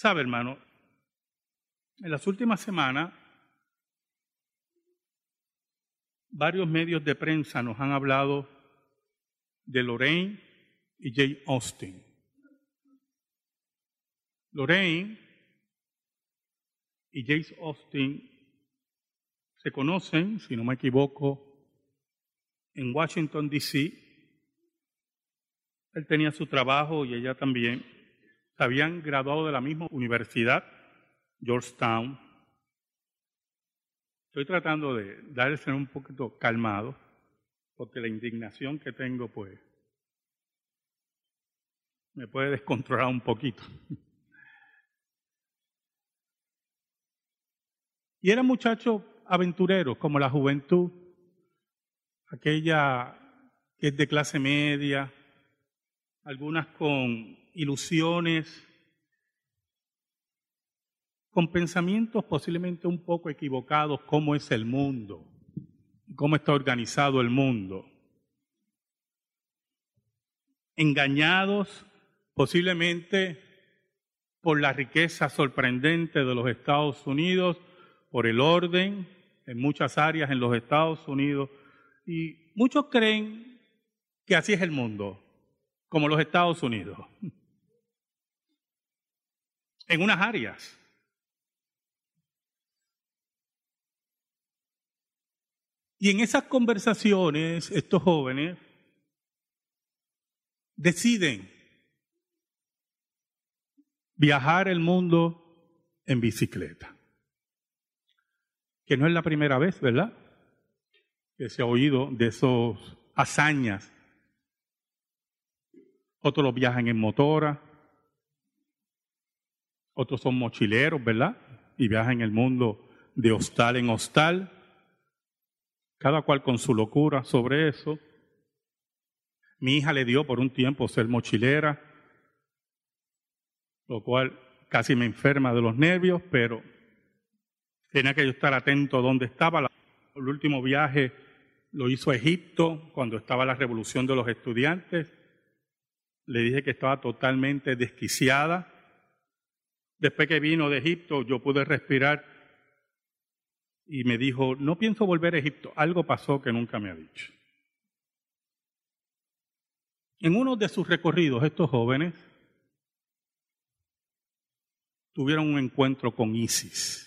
Sabe, hermano, en las últimas semanas varios medios de prensa nos han hablado de Lorraine y Jay Austen. Lorraine y Jay Austen se conocen, si no me equivoco, en Washington, D.C. Él tenía su trabajo y ella también. Habían graduado de la misma universidad, Georgetown. Estoy tratando de darse un poquito calmado, porque la indignación que tengo, pues, me puede descontrolar un poquito. Y eran muchachos aventureros, como la juventud, aquella que es de clase media, algunas con ilusiones, con pensamientos posiblemente un poco equivocados, cómo es el mundo, cómo está organizado el mundo. Engañados posiblemente por la riqueza sorprendente de los Estados Unidos, por el orden en muchas áreas en los Estados Unidos, y muchos creen que así es el mundo, como los Estados Unidos, en unas áreas. Y en esas conversaciones, estos jóvenes deciden viajar el mundo en bicicleta. Que no es la primera vez, ¿verdad? Que se ha oído de esos hazañas otros viajan en motora, otros son mochileros, ¿verdad? Y viajan en el mundo de hostal en hostal, cada cual con su locura sobre eso. Mi hija le dio por un tiempo ser mochilera, lo cual casi me enferma de los nervios, pero tenía que yo estar atento a dónde estaba. El último viaje lo hizo a Egipto cuando estaba la revolución de los estudiantes le dije que estaba totalmente desquiciada. Después que vino de Egipto, yo pude respirar y me dijo, no pienso volver a Egipto. Algo pasó que nunca me ha dicho. En uno de sus recorridos, estos jóvenes tuvieron un encuentro con Isis,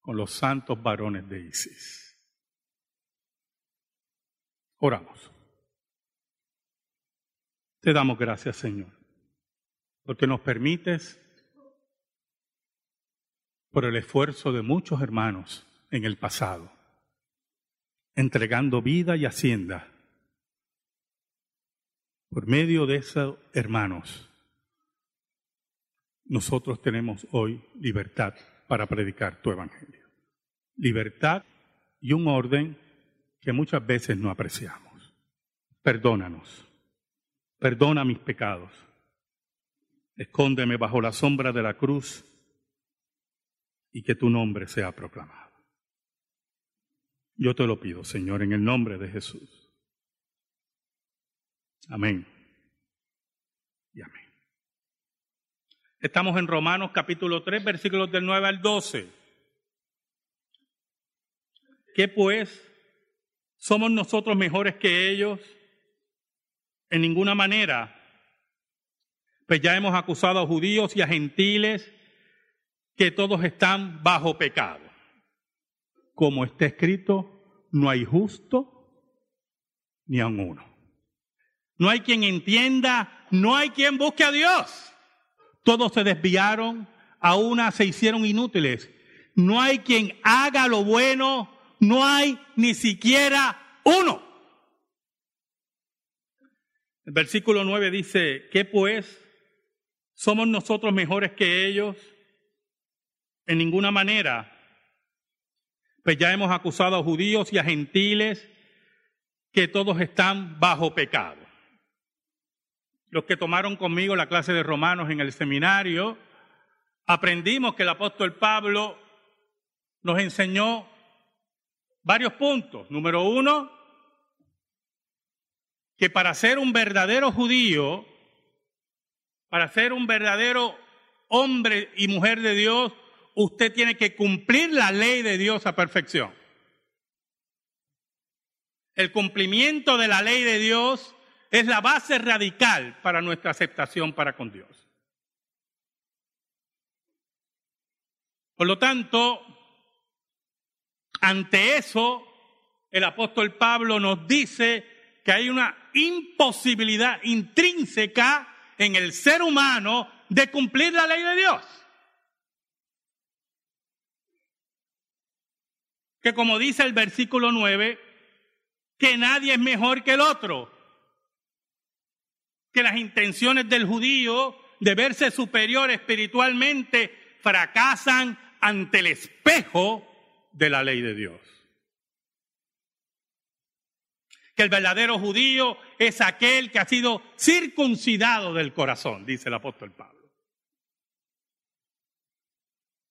con los santos varones de Isis. Oramos. Te damos gracias, Señor, porque nos permites, por el esfuerzo de muchos hermanos en el pasado, entregando vida y hacienda, por medio de esos hermanos, nosotros tenemos hoy libertad para predicar tu evangelio. Libertad y un orden que muchas veces no apreciamos. Perdónanos Perdona mis pecados. Escóndeme bajo la sombra de la cruz y que tu nombre sea proclamado. Yo te lo pido, Señor, en el nombre de Jesús. Amén. Y amén. Estamos en Romanos capítulo 3, versículos del 9 al 12. ¿Qué pues? ¿Somos nosotros mejores que ellos? En ninguna manera. Pues ya hemos acusado a judíos y a gentiles que todos están bajo pecado. Como está escrito, no hay justo ni a uno. No hay quien entienda, no hay quien busque a Dios. Todos se desviaron, a una se hicieron inútiles. No hay quien haga lo bueno, no hay ni siquiera uno. El versículo 9 dice, ¿qué pues? ¿Somos nosotros mejores que ellos? En ninguna manera. Pues ya hemos acusado a judíos y a gentiles que todos están bajo pecado. Los que tomaron conmigo la clase de Romanos en el seminario, aprendimos que el apóstol Pablo nos enseñó varios puntos. Número uno, que para ser un verdadero judío, Para ser un verdadero hombre y mujer de Dios, usted tiene que cumplir la ley de Dios a perfección. El cumplimiento de la ley de Dios es la base radical para nuestra aceptación para con Dios. Por lo tanto, ante eso, el apóstol Pablo nos dice que hay una imposibilidad intrínseca en el ser humano de cumplir la ley de Dios. Que como dice el versículo 9, que nadie es mejor que el otro. Que las intenciones del judío de verse superior espiritualmente fracasan ante el espejo de la ley de Dios. Que el verdadero judío es aquel que ha sido circuncidado del corazón, dice el apóstol Pablo.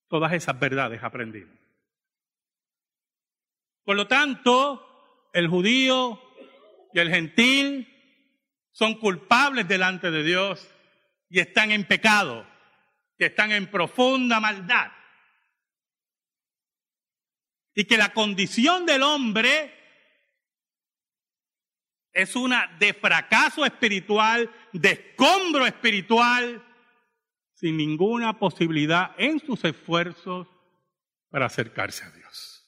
Todas esas verdades aprendimos. Por lo tanto, el judío y el gentil son culpables delante de Dios y están en pecado, y están en profunda maldad y que la condición del hombre es una de fracaso espiritual, de escombro espiritual, sin ninguna posibilidad en sus esfuerzos para acercarse a Dios.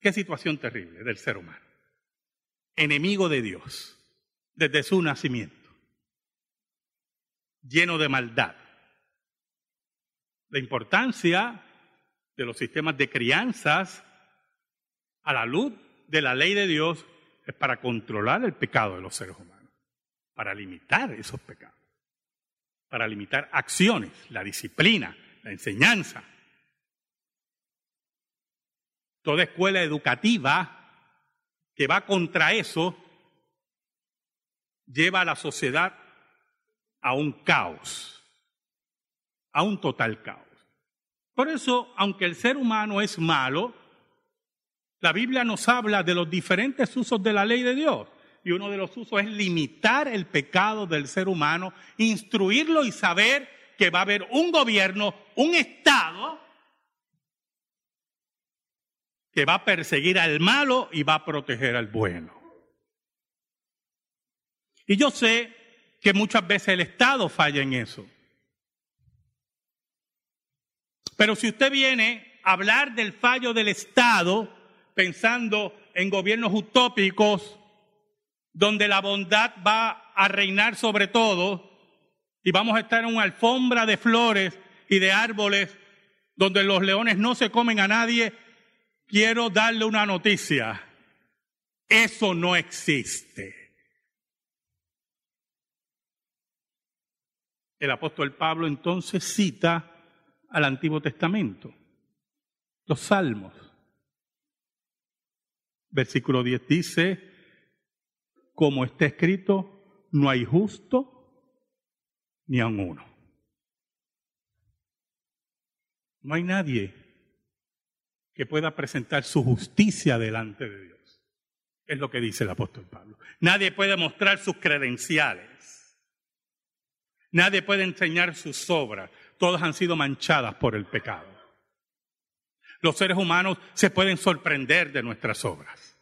Qué situación terrible del ser humano. Enemigo de Dios desde su nacimiento, lleno de maldad. La importancia de los sistemas de crianzas a la luz de la ley de Dios es para controlar el pecado de los seres humanos, para limitar esos pecados, para limitar acciones, la disciplina, la enseñanza. Toda escuela educativa que va contra eso lleva a la sociedad a un caos, a un total caos. Por eso, aunque el ser humano es malo, la Biblia nos habla de los diferentes usos de la ley de Dios. Y uno de los usos es limitar el pecado del ser humano, instruirlo y saber que va a haber un gobierno, un Estado, que va a perseguir al malo y va a proteger al bueno. Y yo sé que muchas veces el Estado falla en eso. Pero si usted viene a hablar del fallo del Estado pensando en gobiernos utópicos donde la bondad va a reinar sobre todo y vamos a estar en una alfombra de flores y de árboles donde los leones no se comen a nadie, quiero darle una noticia. Eso no existe. El apóstol Pablo entonces cita al Antiguo Testamento, los salmos. Versículo 10 dice, como está escrito, no hay justo ni aun uno. No hay nadie que pueda presentar su justicia delante de Dios. Es lo que dice el apóstol Pablo. Nadie puede mostrar sus credenciales. Nadie puede enseñar sus obras todas han sido manchadas por el pecado. Los seres humanos se pueden sorprender de nuestras obras.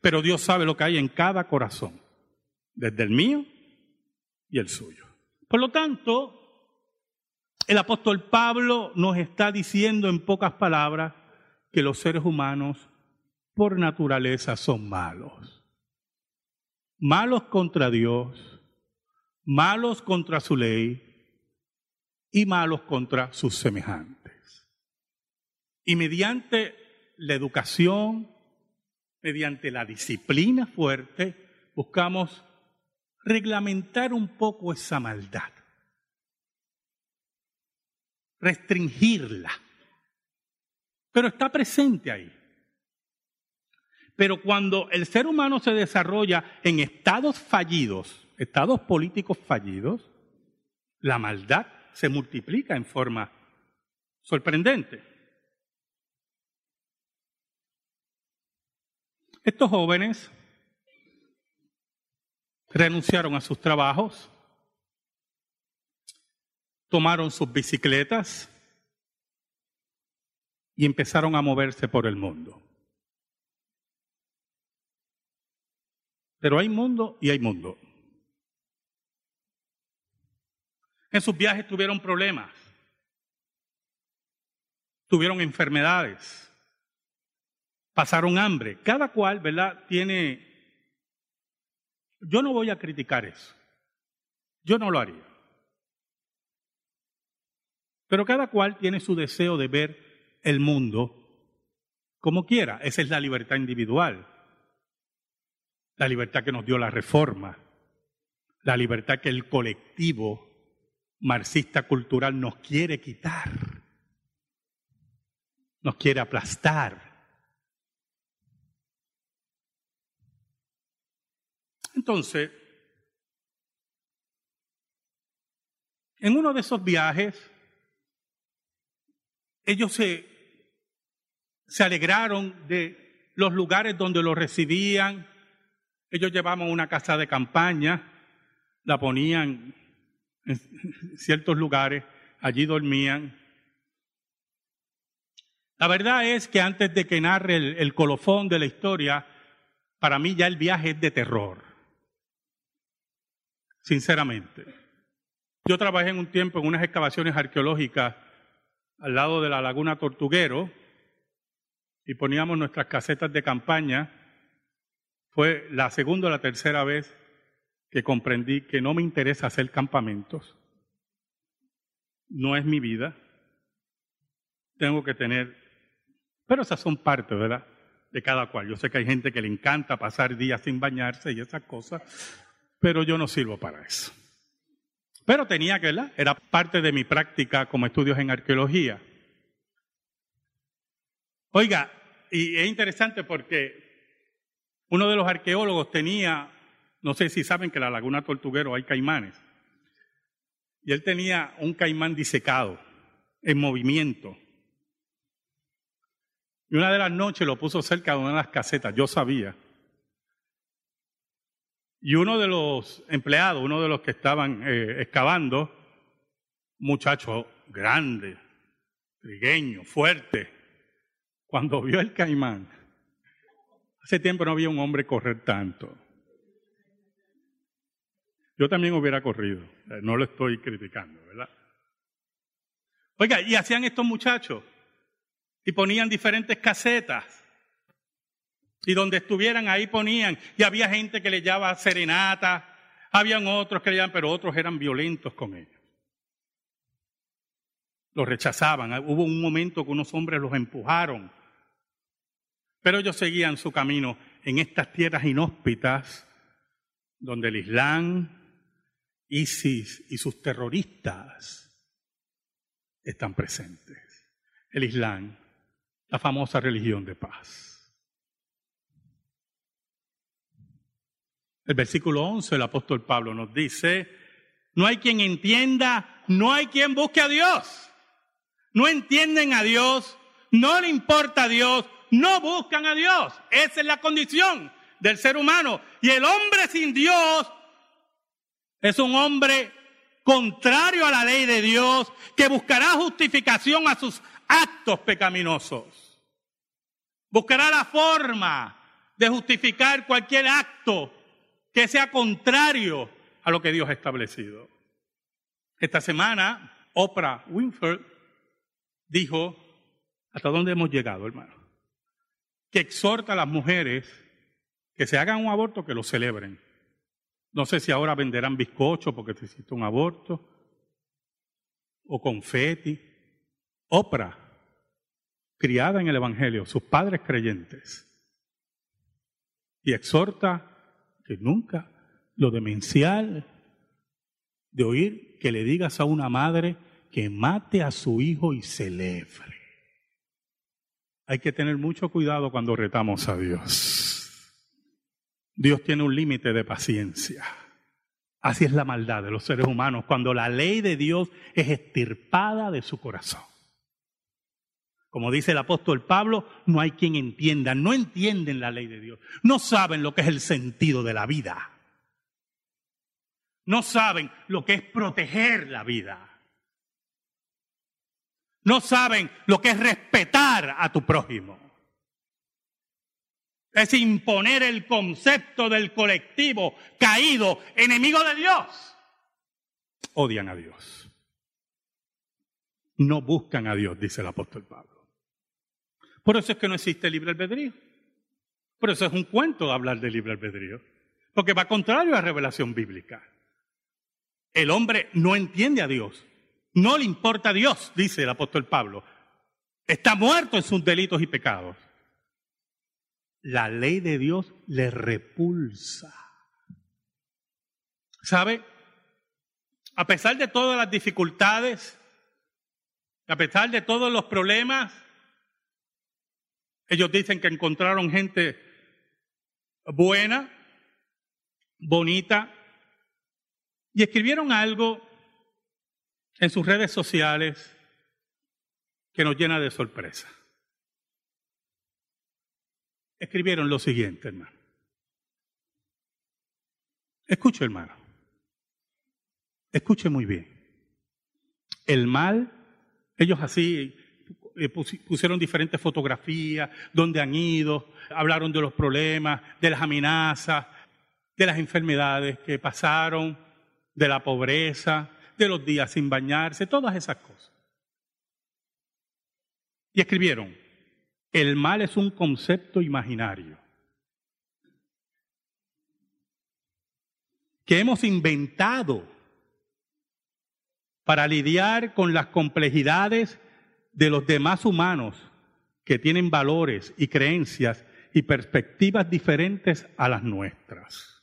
Pero Dios sabe lo que hay en cada corazón, desde el mío y el suyo. Por lo tanto, el apóstol Pablo nos está diciendo en pocas palabras que los seres humanos por naturaleza son malos. Malos contra Dios, malos contra su ley, y malos contra sus semejantes. Y mediante la educación, mediante la disciplina fuerte, buscamos reglamentar un poco esa maldad, restringirla, pero está presente ahí. Pero cuando el ser humano se desarrolla en estados fallidos, estados políticos fallidos, la maldad se multiplica en forma sorprendente. Estos jóvenes renunciaron a sus trabajos tomaron sus bicicletas y empezaron a moverse por el mundo. Pero hay mundo y hay mundo. En sus viajes tuvieron problemas, tuvieron enfermedades, pasaron hambre. Cada cual, ¿verdad? Tiene... Yo no voy a criticar eso. Yo no lo haría. Pero cada cual tiene su deseo de ver el mundo como quiera. Esa es la libertad individual. La libertad que nos dio la reforma. La libertad que el colectivo marxista cultural nos quiere quitar. Nos quiere aplastar. Entonces, en uno de esos viajes, ellos se, alegraron de los lugares donde los recibían. Ellos llevaban una casa de campaña, la ponían en ciertos lugares, allí dormían. La verdad es que antes de que narre el, el colofón de la historia, para mí ya el viaje es de terror sinceramente. Yo trabajé en un tiempo en unas excavaciones arqueológicas al lado de la laguna Tortuguero y poníamos nuestras casetas de campaña. Fue la segunda o la tercera vez que comprendí que no me interesa hacer campamentos. No es mi vida. Tengo que tener... Pero esas son partes, ¿verdad? De cada cual. Yo sé que hay gente que le encanta pasar días sin bañarse y esas cosas pero yo no sirvo para eso. Pero tenía que, ¿verdad? Era parte de mi práctica como estudios en arqueología. Oiga, y es interesante porque uno de los arqueólogos tenía, no sé si saben que en la laguna Tortuguero hay caimanes, y él tenía un caimán disecado, en movimiento. Y una de las noches lo puso cerca de una de las casetas, yo sabía. Y uno de los empleados, uno de los que estaban eh, excavando, muchacho grande, trigueño, fuerte, cuando vio el caimán, hace tiempo no había un hombre correr tanto. Yo también hubiera corrido, no lo estoy criticando, ¿verdad? Oiga, y hacían estos muchachos, y ponían diferentes casetas y donde estuvieran ahí ponían, y había gente que le llamaba serenata, habían otros que le llamaban, pero otros eran violentos con ellos. Los rechazaban. Hubo un momento que unos hombres los empujaron. Pero ellos seguían su camino en estas tierras inhóspitas donde el Islam, ISIS y sus terroristas están presentes. El Islam, la famosa religión de paz. El versículo 11, el apóstol Pablo nos dice, no hay quien entienda, no hay quien busque a Dios. No entienden a Dios, no le importa a Dios, no buscan a Dios. Esa es la condición del ser humano. Y el hombre sin Dios es un hombre contrario a la ley de Dios que buscará justificación a sus actos pecaminosos. Buscará la forma de justificar cualquier acto que sea contrario a lo que Dios ha establecido. Esta semana, Oprah Winfrey dijo, ¿hasta dónde hemos llegado, hermano? Que exhorta a las mujeres que se hagan un aborto, que lo celebren. No sé si ahora venderán bizcocho porque se hiciste un aborto, o confeti. Oprah, criada en el Evangelio, sus padres creyentes, y exhorta que nunca lo demencial de oír que le digas a una madre que mate a su hijo y celebre. Hay que tener mucho cuidado cuando retamos a Dios. Dios tiene un límite de paciencia. Así es la maldad de los seres humanos cuando la ley de Dios es estirpada de su corazón. Como dice el apóstol Pablo, no hay quien entienda, no entienden la ley de Dios, no saben lo que es el sentido de la vida, no saben lo que es proteger la vida. no saben lo que es respetar a tu prójimo. Es imponer el concepto del colectivo caído, enemigo de Dios. Odian a Dios. No buscan a Dios, dice el apóstol Pablo. Por eso es que no existe libre albedrío. Por eso es un cuento hablar de libre albedrío. Porque va contrario a la revelación bíblica. El hombre no entiende a Dios. No le importa a Dios, dice el apóstol Pablo. Está muerto en sus delitos y pecados. La ley de Dios le repulsa. ¿Sabe? A pesar de todas las dificultades, a pesar de todos los problemas, ellos dicen que encontraron gente buena, bonita, y escribieron algo en sus redes sociales que nos llena de sorpresa. Escribieron lo siguiente, hermano. Escuche, hermano. Escuche muy bien. El mal, ellos así pusieron diferentes fotografías, donde han ido, hablaron de los problemas, de las amenazas, de las enfermedades que pasaron, de la pobreza, de los días sin bañarse, todas esas cosas. Y escribieron, el mal es un concepto imaginario que hemos inventado para lidiar con las complejidades de los demás humanos que tienen valores y creencias y perspectivas diferentes a las nuestras.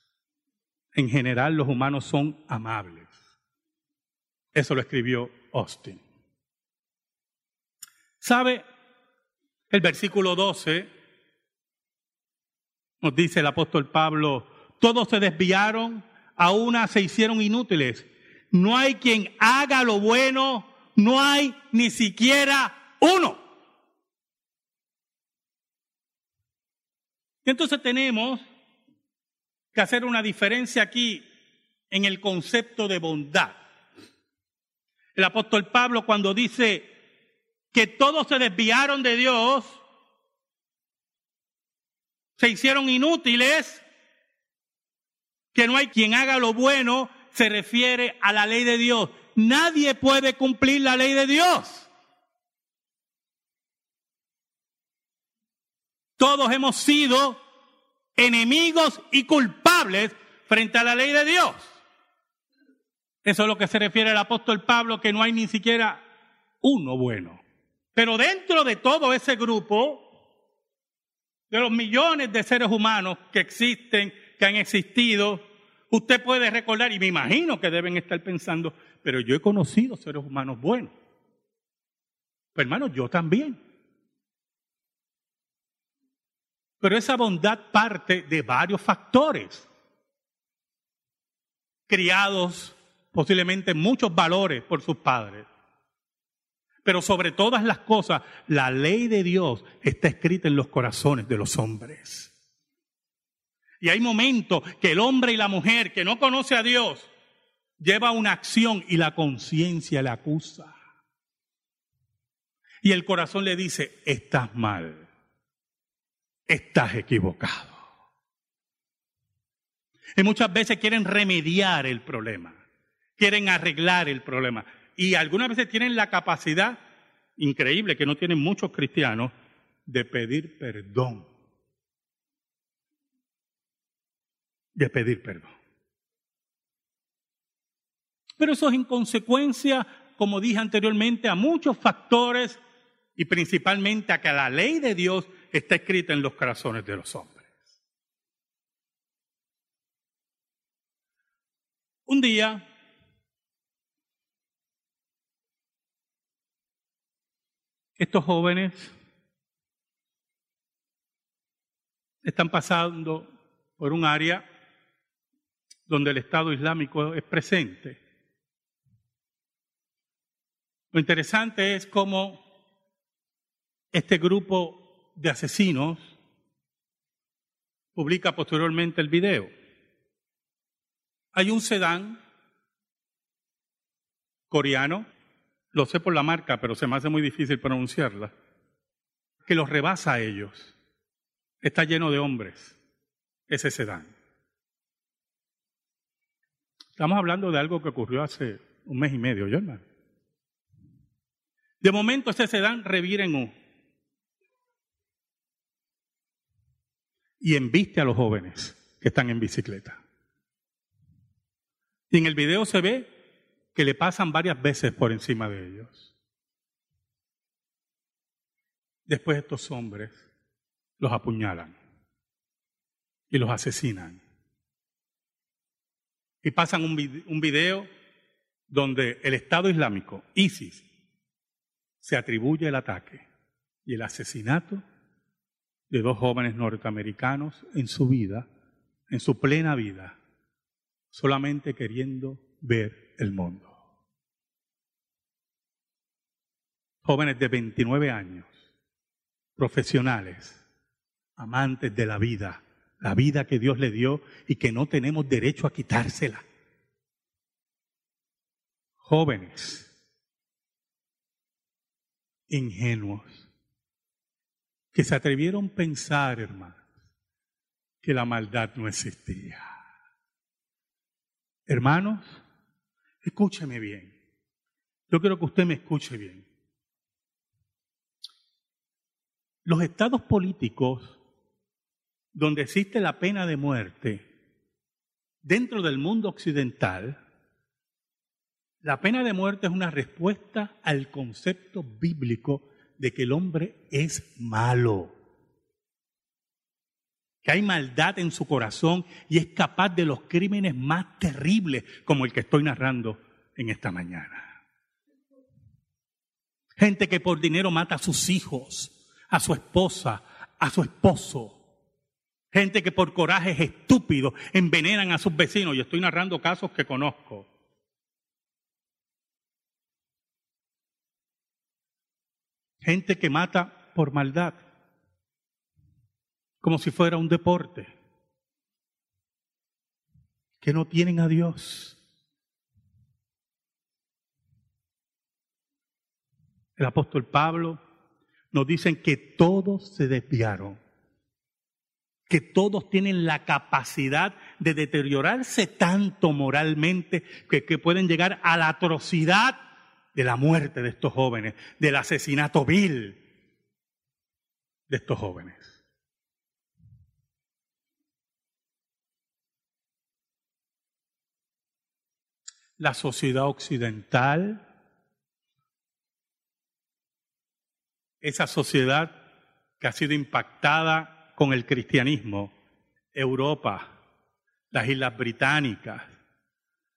En general los humanos son amables. Eso lo escribió Austin. ¿Sabe? El versículo 12 nos dice el apóstol Pablo, todos se desviaron, a una se hicieron inútiles. No hay quien haga lo bueno, no hay ni siquiera uno. Entonces tenemos que hacer una diferencia aquí en el concepto de bondad. El apóstol Pablo cuando dice que todos se desviaron de Dios, se hicieron inútiles, que no hay quien haga lo bueno, se refiere a la ley de Dios. Nadie puede cumplir la ley de Dios. Todos hemos sido enemigos y culpables frente a la ley de Dios. Eso es lo que se refiere el apóstol Pablo, que no hay ni siquiera uno bueno. Pero dentro de todo ese grupo, de los millones de seres humanos que existen, que han existido, usted puede recordar, y me imagino que deben estar pensando, pero yo he conocido seres humanos buenos. Pues hermano, yo también. Pero esa bondad parte de varios factores. Criados posiblemente muchos valores por sus padres. Pero sobre todas las cosas, la ley de Dios está escrita en los corazones de los hombres. Y hay momentos que el hombre y la mujer que no conoce a Dios lleva una acción y la conciencia le acusa. Y el corazón le dice, estás mal, estás equivocado. Y muchas veces quieren remediar el problema, quieren arreglar el problema. Y algunas veces tienen la capacidad increíble que no tienen muchos cristianos de pedir perdón. De pedir perdón. Pero eso es en consecuencia, como dije anteriormente, a muchos factores y principalmente a que la ley de Dios está escrita en los corazones de los hombres. Un día, estos jóvenes están pasando por un área donde el Estado Islámico es presente. Lo interesante es cómo este grupo de asesinos publica posteriormente el video. Hay un sedán coreano, lo sé por la marca, pero se me hace muy difícil pronunciarla, que los rebasa a ellos. Está lleno de hombres, ese sedán. Estamos hablando de algo que ocurrió hace un mes y medio, ¿yo? De momento ese sedán revira en U. Y embiste a los jóvenes que están en bicicleta. Y en el video se ve que le pasan varias veces por encima de ellos. Después estos hombres los apuñalan y los asesinan. Y pasan un video donde el Estado Islámico, ISIS, se atribuye el ataque y el asesinato de dos jóvenes norteamericanos en su vida, en su plena vida, solamente queriendo ver el mundo. Jóvenes de 29 años, profesionales, amantes de la vida, la vida que Dios le dio y que no tenemos derecho a quitársela. Jóvenes, ingenuos, que se atrevieron a pensar, hermanos, que la maldad no existía. Hermanos, escúcheme bien. Yo quiero que usted me escuche bien. Los estados políticos donde existe la pena de muerte, dentro del mundo occidental, la pena de muerte es una respuesta al concepto bíblico de que el hombre es malo, que hay maldad en su corazón y es capaz de los crímenes más terribles como el que estoy narrando en esta mañana. Gente que por dinero mata a sus hijos, a su esposa, a su esposo. Gente que por corajes estúpidos envenenan a sus vecinos. Y estoy narrando casos que conozco. Gente que mata por maldad, como si fuera un deporte, que no tienen a Dios. El apóstol Pablo nos dice que todos se desviaron, que todos tienen la capacidad de deteriorarse tanto moralmente que, pueden llegar a la atrocidad de la muerte de estos jóvenes, del asesinato vil de estos jóvenes. La sociedad occidental, esa sociedad que ha sido impactada con el cristianismo, Europa, las Islas Británicas,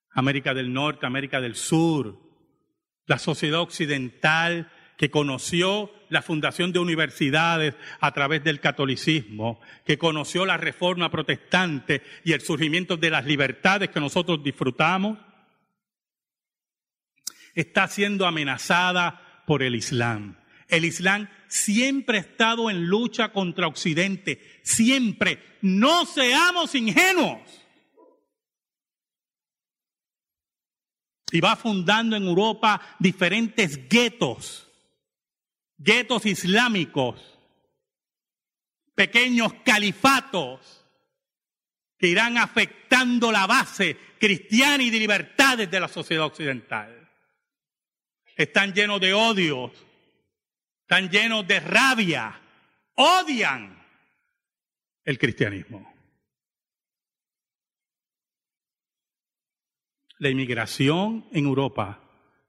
América del Norte, América del Sur, la sociedad occidental que conoció la fundación de universidades a través del catolicismo, que conoció la reforma protestante y el surgimiento de las libertades que nosotros disfrutamos, está siendo amenazada por el Islam. El Islam siempre ha estado en lucha contra Occidente, siempre. No seamos ingenuos. Y va fundando en Europa diferentes guetos, guetos islámicos, pequeños califatos que irán afectando la base cristiana y de libertades de la sociedad occidental. Están llenos de odios, están llenos de rabia, odian el cristianismo. La inmigración en Europa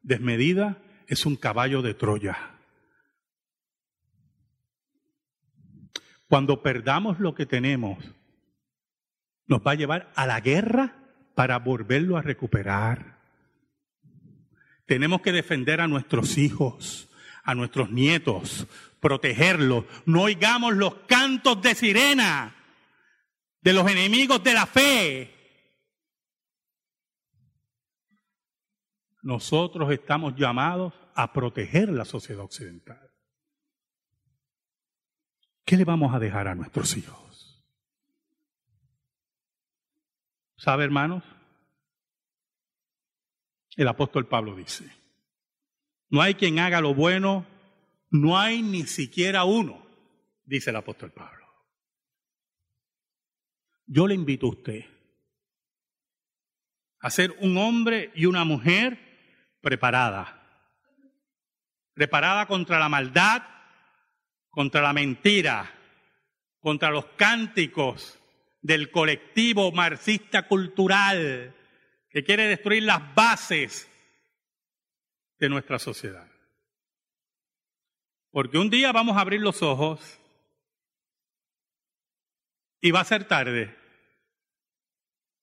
desmedida es un caballo de Troya. Cuando perdamos lo que tenemos, nos va a llevar a la guerra para volverlo a recuperar. Tenemos que defender a nuestros hijos, a nuestros nietos, protegerlos. No oigamos los cantos de sirena de los enemigos de la fe nosotros estamos llamados a proteger la sociedad occidental. ¿Qué le vamos a dejar a nuestros hijos? ¿Sabe, hermanos? El apóstol Pablo dice, No hay quien haga lo bueno, no hay ni siquiera uno, dice el apóstol Pablo. Yo le invito a usted a ser un hombre y una mujer preparada. Preparada contra la maldad, contra la mentira, contra los cánticos del colectivo marxista cultural que quiere destruir las bases de nuestra sociedad. Porque un día vamos a abrir los ojos y va a ser tarde.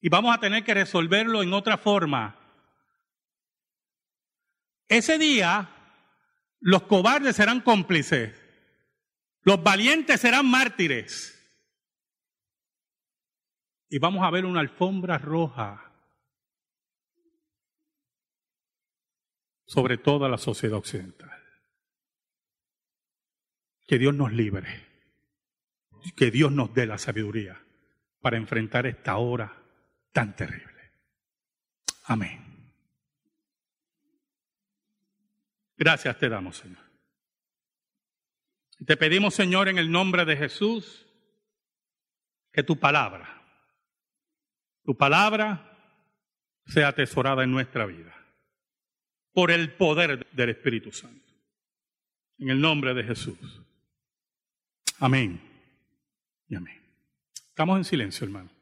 Y vamos a tener que resolverlo en otra forma. Ese día los cobardes serán cómplices, los valientes serán mártires. Y vamos a ver una alfombra roja sobre toda la sociedad occidental. Que Dios nos libre, que Dios nos dé la sabiduría para enfrentar esta hora tan terrible. Amén. Gracias te damos, Señor. Te pedimos, Señor, en el nombre de Jesús, que tu palabra, tu palabra sea atesorada en nuestra vida por el poder del Espíritu Santo. En el nombre de Jesús. Amén. Y amén. Estamos en silencio, hermano.